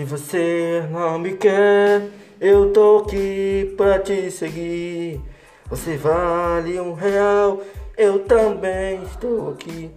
Se você não me quer, eu tô aqui pra te seguir. Você vale um real, eu também estou aqui.